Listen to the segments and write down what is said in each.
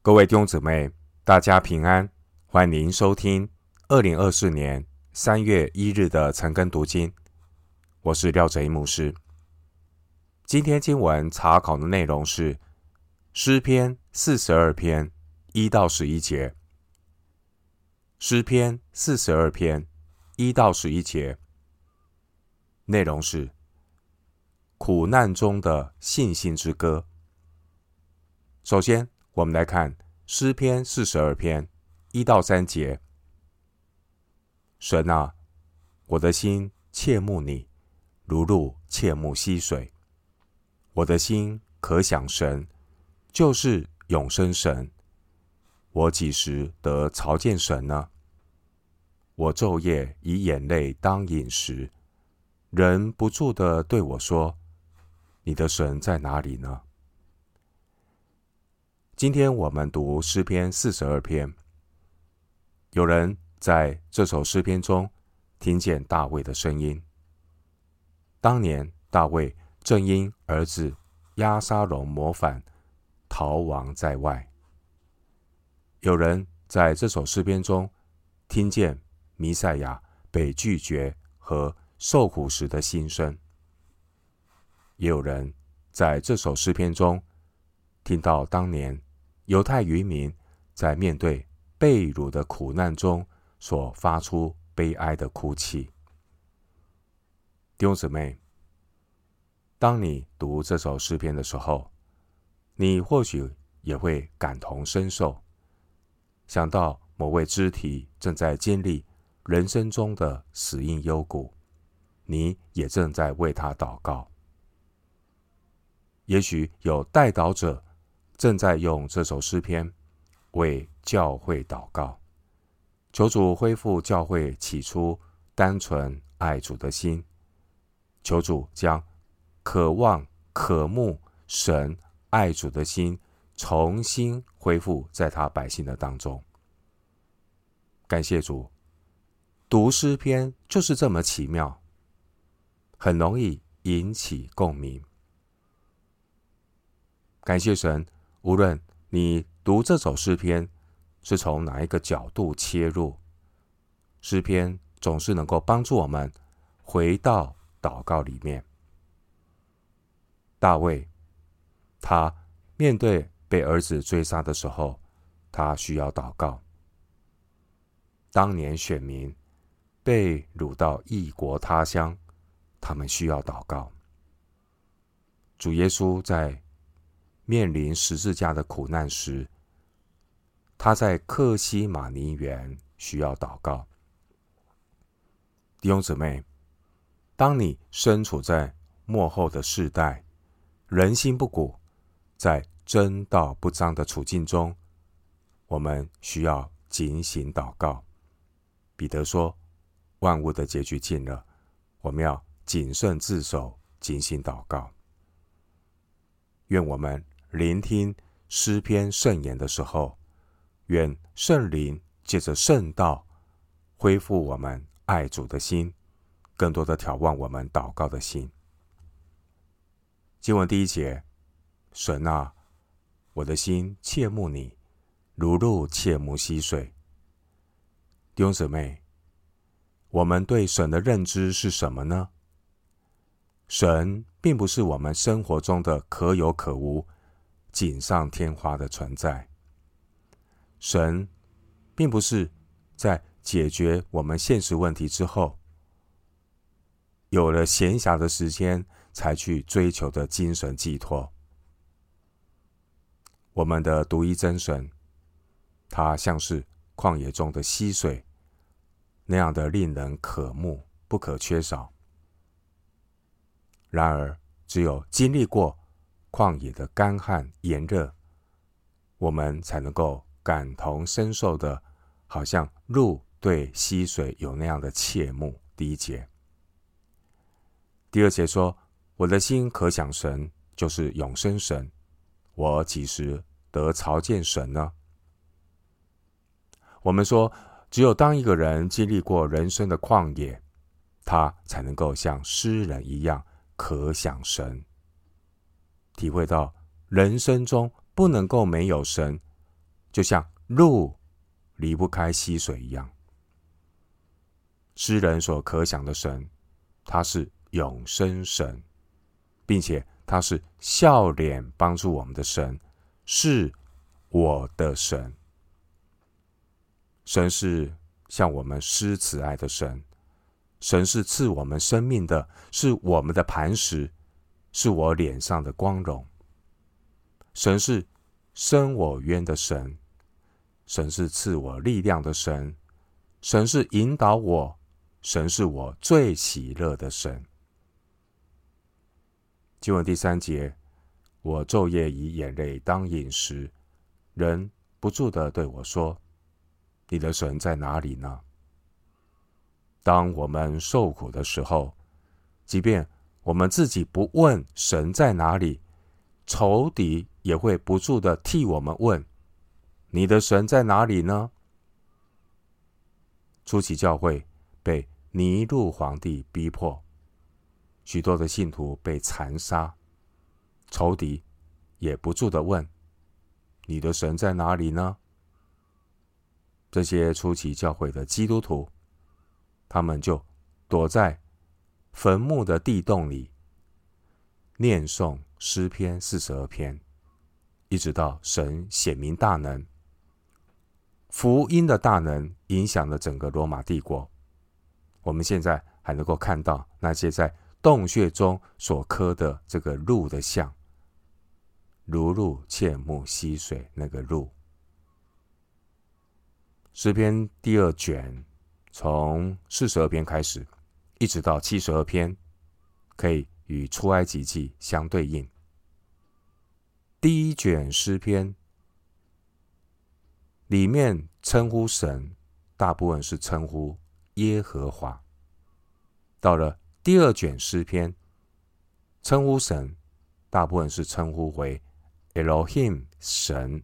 各位弟兄姊妹，大家平安，欢迎收听二零二四年三月一日的晨更读经。我是廖哲一牧师。今天经文查考的内容是诗篇四十二篇一到十一节。诗篇四十二篇一到十一节，内容是苦难中的信心之歌。首先，我们来看诗篇四十二篇一到三节。神啊，我的心切慕你，如鹿切慕溪水。我的心可想神，就是永生神。我几时得朝见神呢？我昼夜以眼泪当饮食，人不住地对我说：“你的神在哪里呢？”今天我们读诗篇四十二篇，有人在这首诗篇中听见大卫的声音。当年大卫正因儿子押沙龙谋反，逃亡在外。有人在这首诗篇中听见弥赛亚被拒绝和受苦时的心声，也有人在这首诗篇中听到当年犹太渔民在面对被掳的苦难中所发出悲哀的哭泣。弟兄姊妹，当你读这首诗篇的时候，你或许也会感同身受。想到某位肢体正在经历人生中的死荫幽谷，你也正在为他祷告。也许有代祷者正在用这首诗篇为教会祷告，求主恢复教会起初单纯爱主的心，求主将渴望渴慕神爱主的心。重新恢复在他百姓的当中。感谢主，读诗篇就是这么奇妙，很容易引起共鸣。感谢神，无论你读这首诗篇是从哪一个角度切入，诗篇总是能够帮助我们回到祷告里面。大卫，他面对。被儿子追杀的时候，他需要祷告。当年选民被掳到异国他乡，他们需要祷告。主耶稣在面临十字架的苦难时，他在克西马尼园需要祷告。弟兄姊妹，当你身处在末后的世代，人心不古，在真道不彰的处境中，我们需要警醒祷告。彼得说：“万物的结局近了，我们要谨慎自守，警醒祷告。”愿我们聆听诗篇圣言的时候，愿圣灵借着圣道恢复我们爱主的心，更多的挑旺我们祷告的心。经文第一节：神啊！我的心切慕你，如鹿切慕溪水。弟兄姊妹，我们对神的认知是什么呢？神并不是我们生活中的可有可无、锦上添花的存在。神并不是在解决我们现实问题之后，有了闲暇的时间才去追求的精神寄托。我们的独一真神，他像是旷野中的溪水，那样的令人渴慕，不可缺少。然而，只有经历过旷野的干旱炎热，我们才能够感同身受的，好像鹿对溪水有那样的切慕。第一节，第二节说：“我的心可想神，就是永生神。”我几时得朝见神呢？我们说，只有当一个人经历过人生的旷野，他才能够像诗人一样可想神，体会到人生中不能够没有神，就像路离不开溪水一样。诗人所可想的神，他是永生神，并且他是笑脸帮助我们的神，是我的神。神是向我们施慈爱的神，神是赐我们生命的，是我们的磐石，是我脸上的光荣。神是生我冤的神，神是赐我力量的神，神是引导我。神是我最喜乐的神。经文第三节，我昼夜以眼泪当饮食，人不住的对我说：“你的神在哪里呢？”当我们受苦的时候，即便我们自己不问神在哪里，仇敌也会不住的替我们问：“你的神在哪里呢？”初期教会。被尼禄皇帝逼迫，许多的信徒被残杀，仇敌也不住的问：“你的神在哪里呢？”这些初期教会的基督徒，他们就躲在坟墓的地洞里，念诵诗篇四十二篇，一直到神显明大能，福音的大能影响了整个罗马帝国。我们现在还能够看到那些在洞穴中所刻的这个鹿的像，如鹿切木溪水那个鹿。诗篇第二卷从四十二篇开始，一直到七十二篇，可以与出埃及记相对应。第一卷诗篇里面称呼神，大部分是称呼。耶和华，到了第二卷诗篇，称呼神大部分是称呼为 Elohim 神。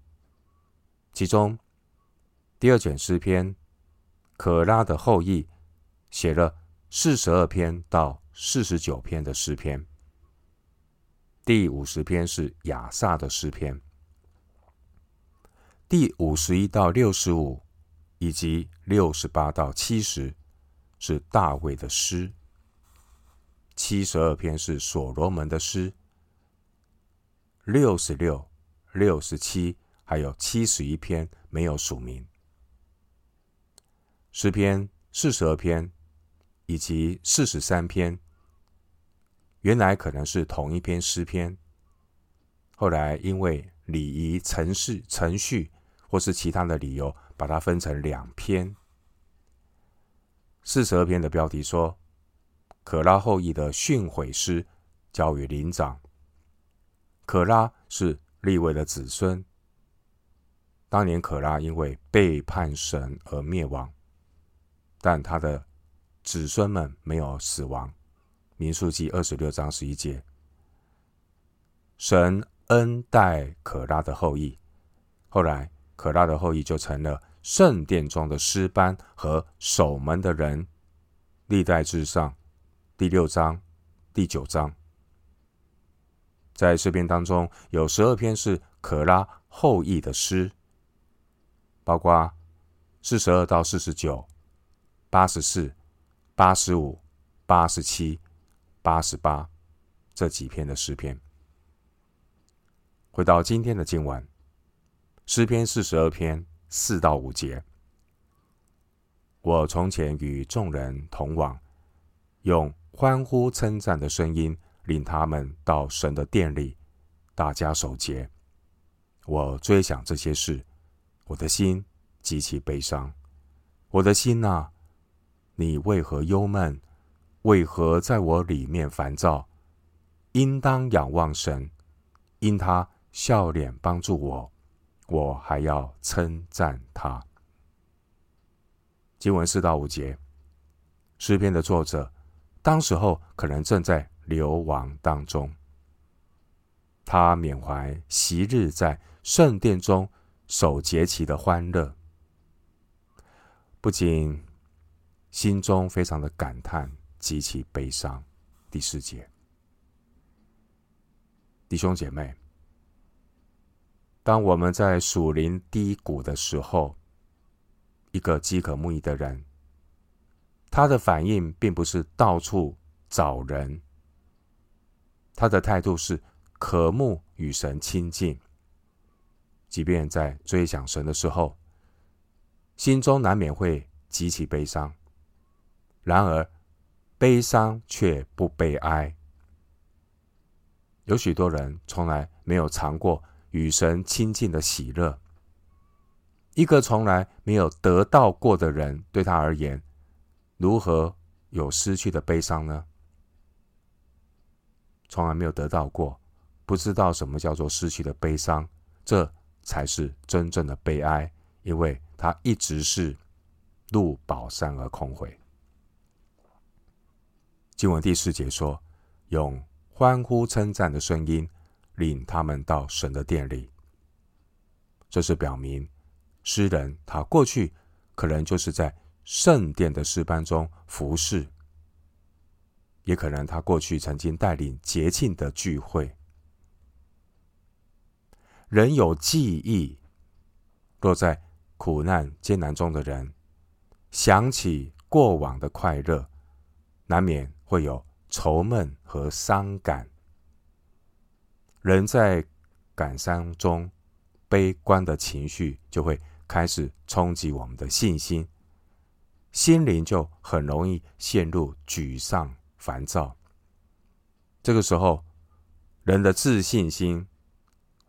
其中第二卷诗篇，可拉的后裔写了四十二篇到四十九篇的诗篇，第五十篇是亚萨的诗篇，第五十一到六十五以及六十八到七十。是大卫的诗，七十二篇是所罗门的诗，六十六、六十七还有七十一篇没有署名。诗篇四十二篇以及四十三篇，原来可能是同一篇诗篇，后来因为礼仪程序、程序或是其他的理由，把它分成两篇。四十二篇的标题说：“可拉后裔的训诲诗交与灵长。”可拉是立位的子孙。当年可拉因为背叛神而灭亡，但他的子孙们没有死亡。民数记二十六章十一节，神恩待可拉的后裔。后来，可拉的后裔就成了。圣殿中的诗班和守门的人，历代志上第六章、第九章，在诗篇当中有十二篇是可拉后裔的诗，包括四十二到四十九、八十四、八十五、八十七、八十八这几篇的诗篇。回到今天的经文，诗篇四十二篇。四到五节，我从前与众人同往，用欢呼称赞的声音领他们到神的殿里，大家守节。我追想这些事，我的心极其悲伤。我的心呐、啊，你为何忧闷？为何在我里面烦躁？应当仰望神，因他笑脸帮助我。我还要称赞他。经文四到五节，诗篇的作者当时候可能正在流亡当中，他缅怀昔日在圣殿中守节期的欢乐，不仅心中非常的感叹，极其悲伤。第四节，弟兄姐妹。当我们在属灵低谷的时候，一个饥渴慕义的人，他的反应并不是到处找人，他的态度是渴慕与神亲近。即便在追想神的时候，心中难免会极其悲伤，然而悲伤却不悲哀。有许多人从来没有尝过与神亲近的喜乐。一个从来没有得到过的人，对他而言，如何有失去的悲伤呢？从来没有得到过，不知道什么叫做失去的悲伤，这才是真正的悲哀，因为他一直是入宝山而空回。经文第四节说：“用欢呼称赞的声音，领他们到神的殿里。”这是表明。诗人他过去可能就是在圣殿的诗班中服侍，也可能他过去曾经带领节庆的聚会。人有记忆，落在苦难艰难中的人想起过往的快乐，难免会有愁闷和伤感。人在感伤中，悲观的情绪就会。开始冲击我们的信心，心灵就很容易陷入沮丧、烦躁。这个时候，人的自信心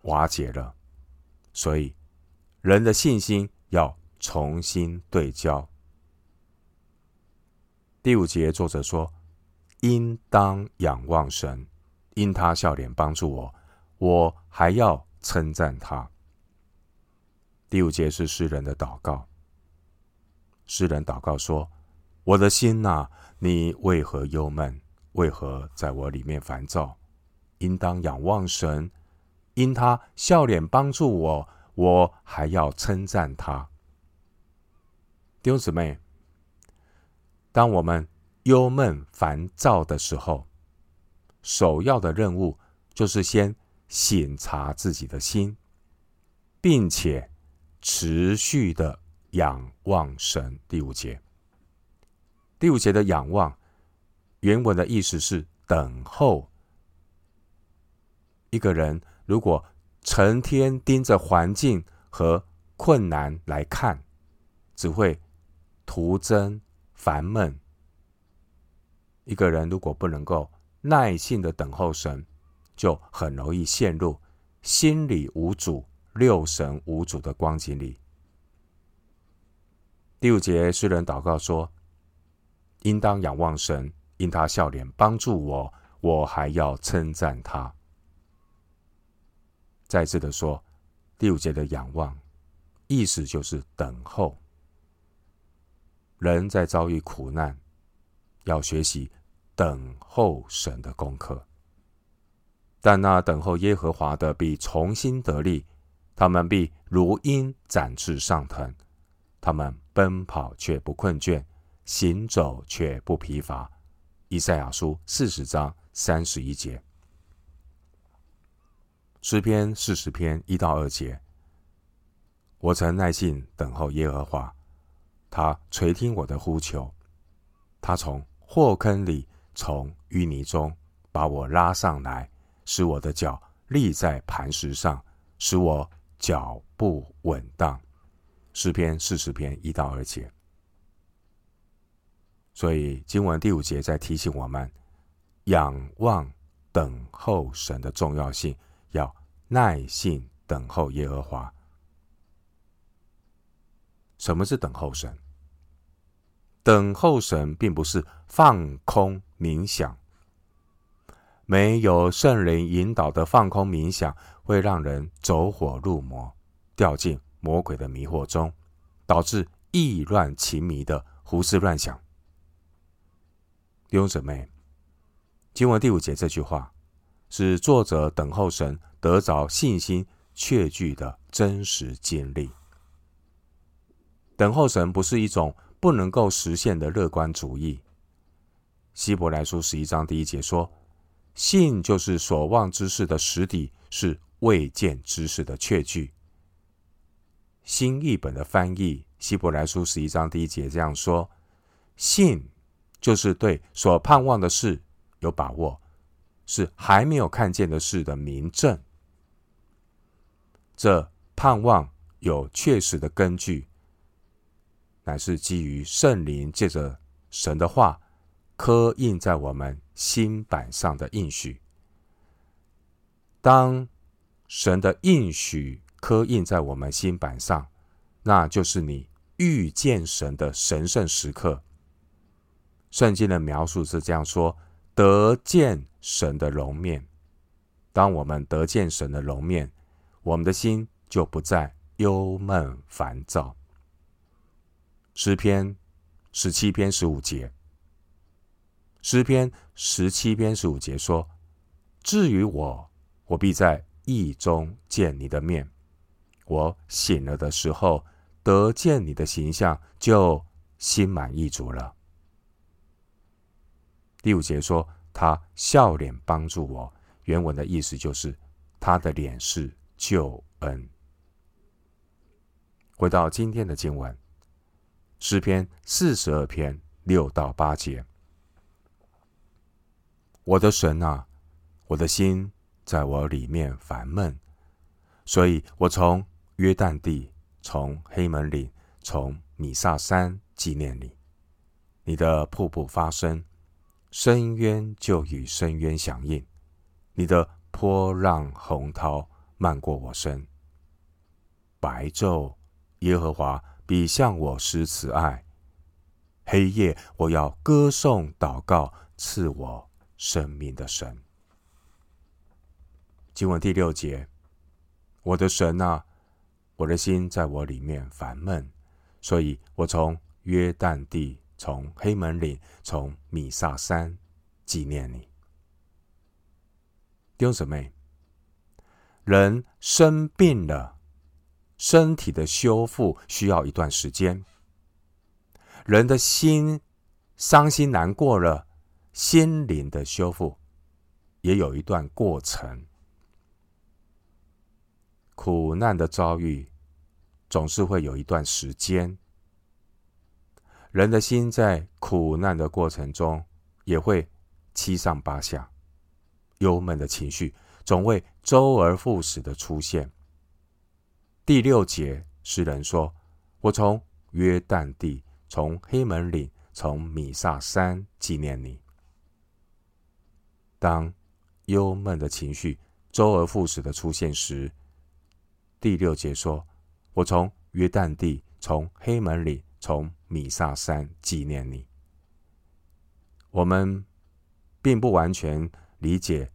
瓦解了，所以人的信心要重新对焦。第五节，作者说：“应当仰望神，因他笑脸帮助我，我还要称赞他。”第五节是诗人的祷告。诗人祷告说：“我的心哪，你为何忧闷？为何在我里面烦躁？应当仰望神，因他笑脸帮助我，我还要称赞他。”弟兄姊妹，当我们忧闷烦躁的时候，首要的任务就是先省察自己的心，并且。持续的仰望神。第五节，第五节的仰望，原文的意思是等候。一个人如果成天盯着环境和困难来看，只会徒增烦闷。一个人如果不能够耐心的等候神，就很容易陷入心里无主。六神无主的光景里，第五节诗人祷告说：“应当仰望神，因他笑脸帮助我，我还要称赞他。”再次的说，第五节的仰望，意思就是等候。人在遭遇苦难，要学习等候神的功课，但那等候耶和华的必重新得力。他们必如鹰展翅上腾，他们奔跑却不困倦，行走却不疲乏。以赛亚书四十章三十一节，诗篇四十篇一到二节。我曾耐心等候耶和华，他垂听我的呼求，他从祸坑里，从淤泥中把我拉上来，使我的脚立在磐石上，使我。脚步稳当，诗篇四十篇一到二节。所以经文第五节在提醒我们，仰望等候神的重要性，要耐心等候耶和华。什么是等候神？等候神并不是放空冥想。没有圣灵引导的放空冥想，会让人走火入魔，掉进魔鬼的迷惑中，导致意乱情迷的胡思乱想。弟兄姊妹，经文第五节这句话，是作者等候神得着信心确据的真实经历。等候神不是一种不能够实现的乐观主义。希伯来书十一章第一节说。信就是所望之事的实底，是未见之事的确据。新译本的翻译，希伯来书十一章第一节这样说：“信就是对所盼望的事有把握，是还没有看见的事的明证。这盼望有确实的根据，乃是基于圣灵借着神的话刻印在我们心版上的应许。当神的应许。”刻印在我们心版上，那就是你遇见神的神圣时刻。圣经的描述是这样说：得见神的容面。当我们得见神的容面，我们的心就不再忧闷烦躁。诗篇十七篇十五节，诗篇十七篇十五节说：至于我，我必在意中见你的面。我醒了的时候，得见你的形象，就心满意足了。第五节说，他笑脸帮助我，原文的意思就是他的脸是救恩。回到今天的经文，诗篇四十二篇六到八节，我的神啊，我的心在我里面烦闷，所以我从。约旦地，从黑门岭，从米萨山纪念你。你的瀑布发声，深渊就与深渊响应。你的波浪洪涛漫过我身。白昼，耶和华必向我施慈爱；黑夜，我要歌颂祷告赐我生命的神。经文第六节，我的神啊！我的心在我里面烦闷，所以我从约旦地，从黑门岭，从米萨山纪念你。弟兄姊妹，人生病了，身体的修复需要一段时间；人的心伤心难过了，心灵的修复也有一段过程。苦难的遭遇总是会有一段时间，人的心在苦难的过程中也会七上八下，忧闷的情绪总会周而复始的出现。第六节，诗人说：“我从约旦地，从黑门岭，从米萨山纪念你。”当忧闷的情绪周而复始的出现时，第六节说：“我从约旦地，从黑门岭，从米萨山纪念你。”我们并不完全理解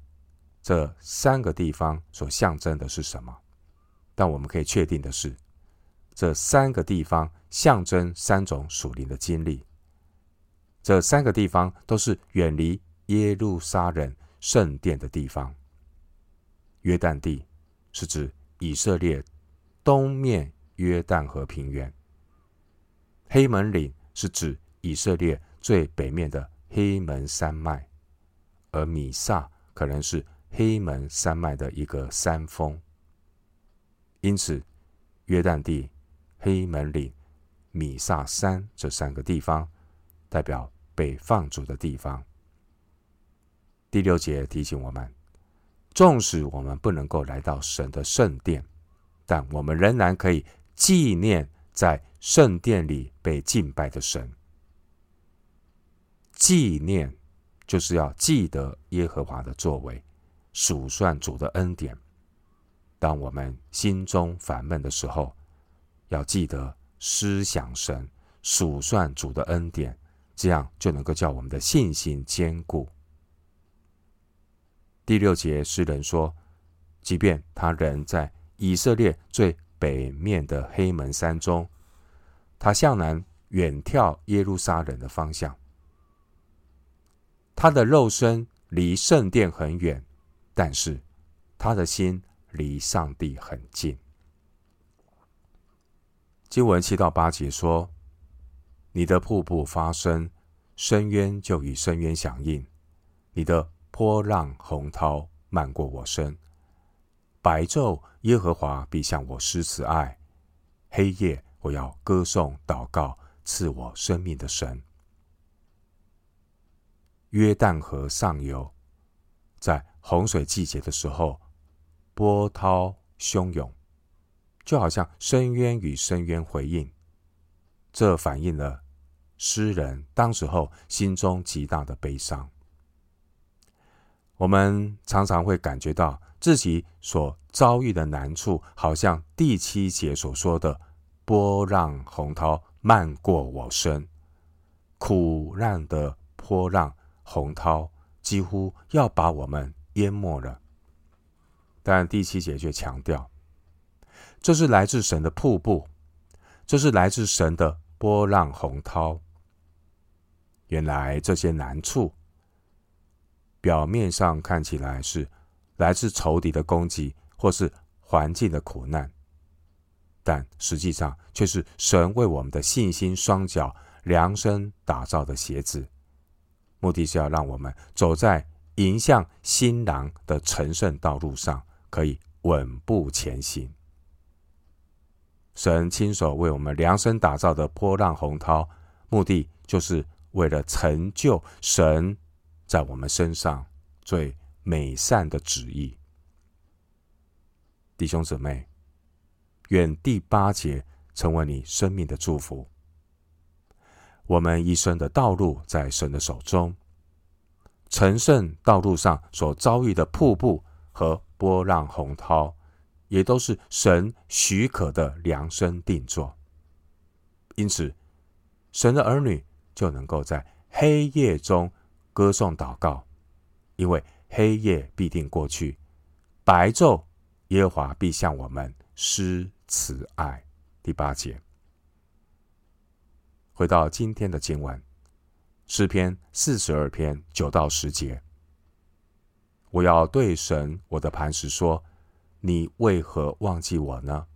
这三个地方所象征的是什么，但我们可以确定的是，这三个地方象征三种属灵的经历。这三个地方都是远离耶路撒冷圣殿的地方。约旦地是指。以色列东面约旦河平原，黑门岭是指以色列最北面的黑门山脉，而米萨可能是黑门山脉的一个山峰。因此，约旦地、黑门岭、米萨山这三个地方代表被放逐的地方。第六节提醒我们。纵使我们不能够来到神的圣殿，但我们仍然可以纪念在圣殿里被敬拜的神。纪念就是要记得耶和华的作为，数算主的恩典。当我们心中烦闷的时候，要记得思想神，数算主的恩典，这样就能够叫我们的信心坚固。第六节，诗人说：“即便他人在以色列最北面的黑门山中，他向南远眺耶路撒冷的方向。他的肉身离圣殿很远，但是他的心离上帝很近。”经文七到八节说：“你的瀑布发声，深渊就与深渊响应。你的。”波浪洪涛漫过我身，白昼耶和华必向我施慈爱，黑夜我要歌颂祷告赐我生命的神。约旦河上游，在洪水季节的时候，波涛汹涌，就好像深渊与深渊回应。这反映了诗人当时候心中极大的悲伤。我们常常会感觉到自己所遭遇的难处，好像第七节所说的“波浪洪涛漫过我身”，苦难的波浪。洪涛几乎要把我们淹没了，但第七节却强调，这是来自神的瀑布，这是来自神的波浪洪涛。原来这些难处，表面上看起来是来自仇敌的攻击，或是环境的苦难，但实际上却是神为我们的信心双脚量身打造的鞋子。目的是要让我们走在迎向新郎的成圣道路上，可以稳步前行。神亲手为我们量身打造的波浪洪涛，目的就是为了成就神在我们身上最美善的旨意。弟兄姊妹，愿第八节成为你生命的祝福。我们一生的道路在神的手中，成圣道路上所遭遇的瀑布和波浪洪涛，也都是神许可的量身定做。因此，神的儿女就能够在黑夜中歌颂祷告，因为黑夜必定过去，白昼耶和华必向我们施慈爱。第八节。回到今天的经文，诗篇四十二篇九到十节。我要对神我的磐石说：“你为何忘记我呢？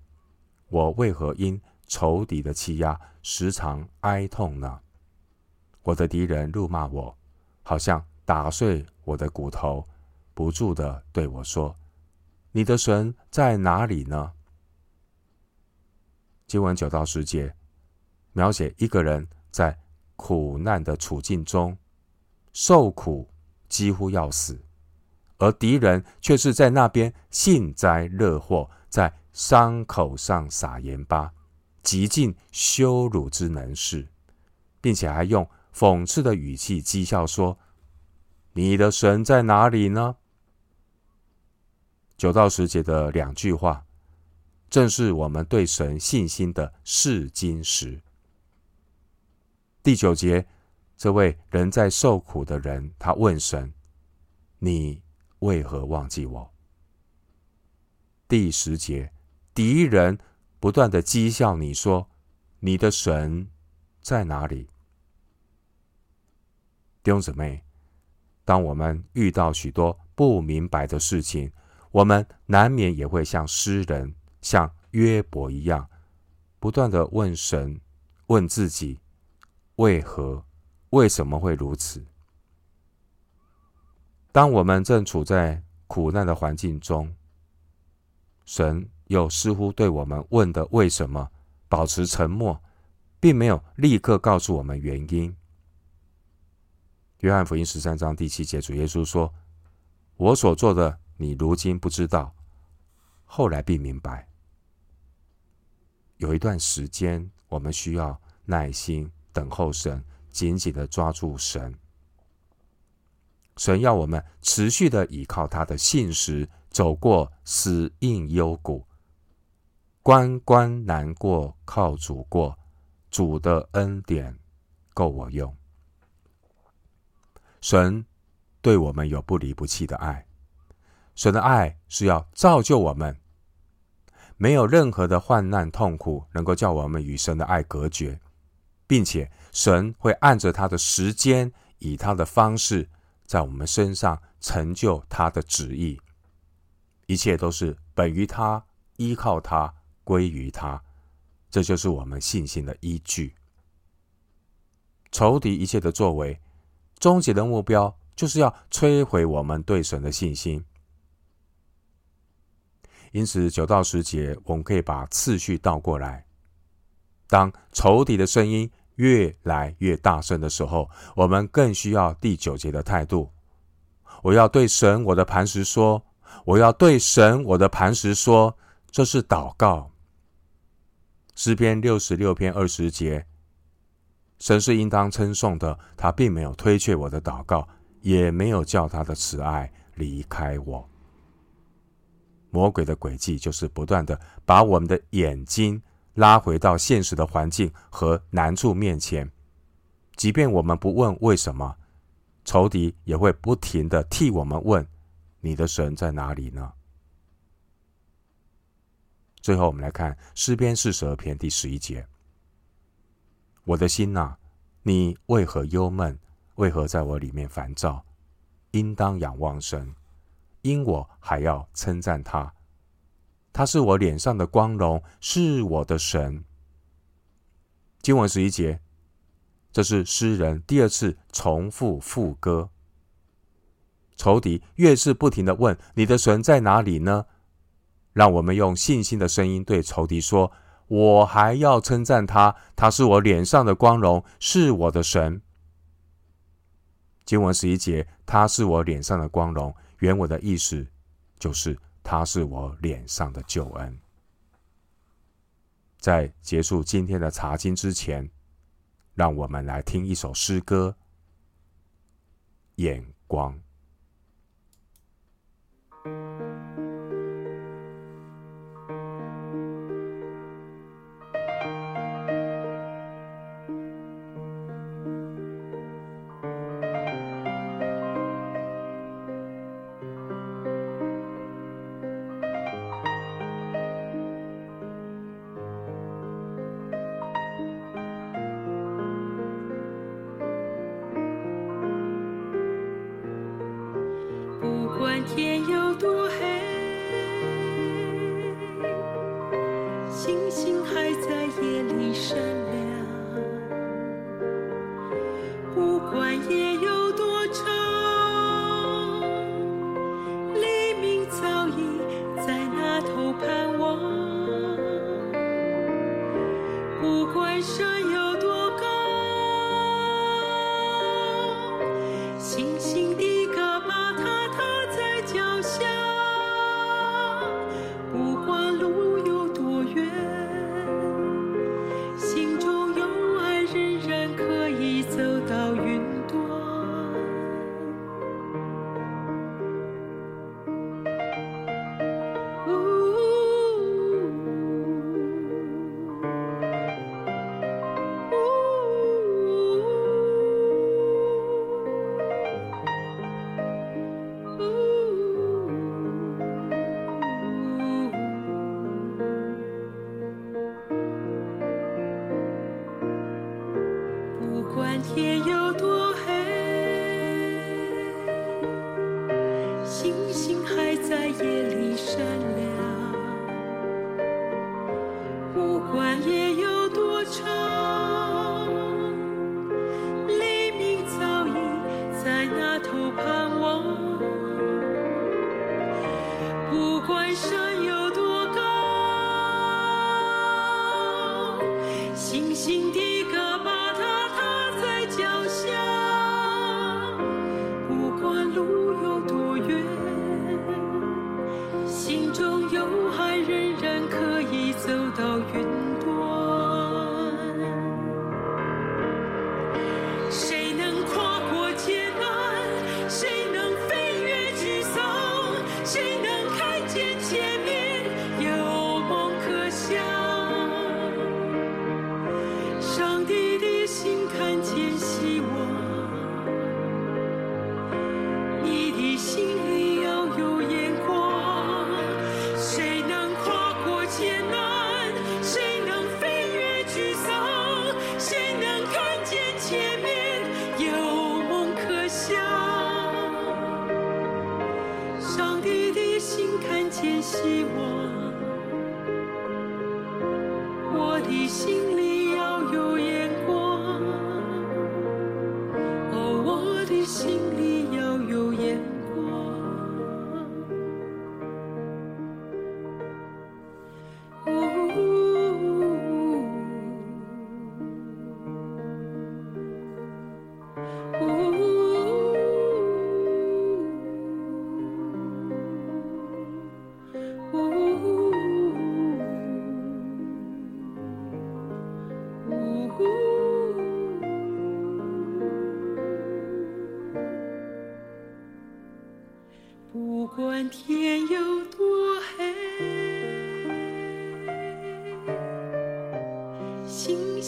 我为何因仇敌的欺压时常哀痛呢？我的敌人辱骂我，好像打碎我的骨头，不住地对我说：你的神在哪里呢？”经文九到十节。描写一个人在苦难的处境中受苦，几乎要死，而敌人却是在那边幸灾乐祸，在伤口上撒盐巴，极尽羞辱之能事，并且还用讽刺的语气讥笑说：“你的神在哪里呢？”九到十节的两句话，正是我们对神信心的试金石。第九节，这位人在受苦的人，他问神：“你为何忘记我？”第十节，敌人不断的讥笑你说：“你的神在哪里？”弟兄姊妹，当我们遇到许多不明白的事情，我们难免也会像诗人、像约伯一样，不断的问神、问自己。为何？为什么会如此？当我们正处在苦难的环境中，神又似乎对我们问的“为什么”保持沉默，并没有立刻告诉我们原因。约翰福音十三章第七节，主耶稣说：“我所做的，你如今不知道，后来必明白。”有一段时间，我们需要耐心。等候神，紧紧的抓住神。神要我们持续的依靠他的信实，走过死硬幽谷，关关难过靠主过，主的恩典够我用。神对我们有不离不弃的爱，神的爱是要造就我们，没有任何的患难痛苦能够叫我们与神的爱隔绝。并且神会按着他的时间，以他的方式，在我们身上成就他的旨意。一切都是本于他，依靠他，归于他。这就是我们信心的依据。仇敌一切的作为，终极的目标就是要摧毁我们对神的信心。因此九到十节，我们可以把次序倒过来。当仇敌的声音越来越大声的时候，我们更需要第九节的态度。我要对神我的磐石说，我要对神我的磐石说，这是祷告。诗篇六十六篇二十节，神是应当称颂的，他并没有推却我的祷告，也没有叫他的慈爱离开我。魔鬼的诡计就是不断的把我们的眼睛拉回到现实的环境和难处面前，即便我们不问为什么，仇敌也会不停的替我们问：你的神在哪里呢？最后，我们来看诗篇四十二篇第十一节：我的心呐，你为何忧闷？为何在我里面烦躁？应当仰望神，因我还要称赞他。他是我脸上的光荣，是我的神。经文十一节，这是诗人第二次重复副歌。仇敌越是不停的问：“你的神在哪里呢？”让我们用信心的声音对仇敌说：“我还要称赞他，他是我脸上的光荣，是我的神。”经文十一节，他是我脸上的光荣，原文的意思就是。他是我脸上的救恩。在结束今天的查经之前，让我们来听一首诗歌《眼光》。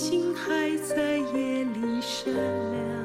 心还在夜里闪亮。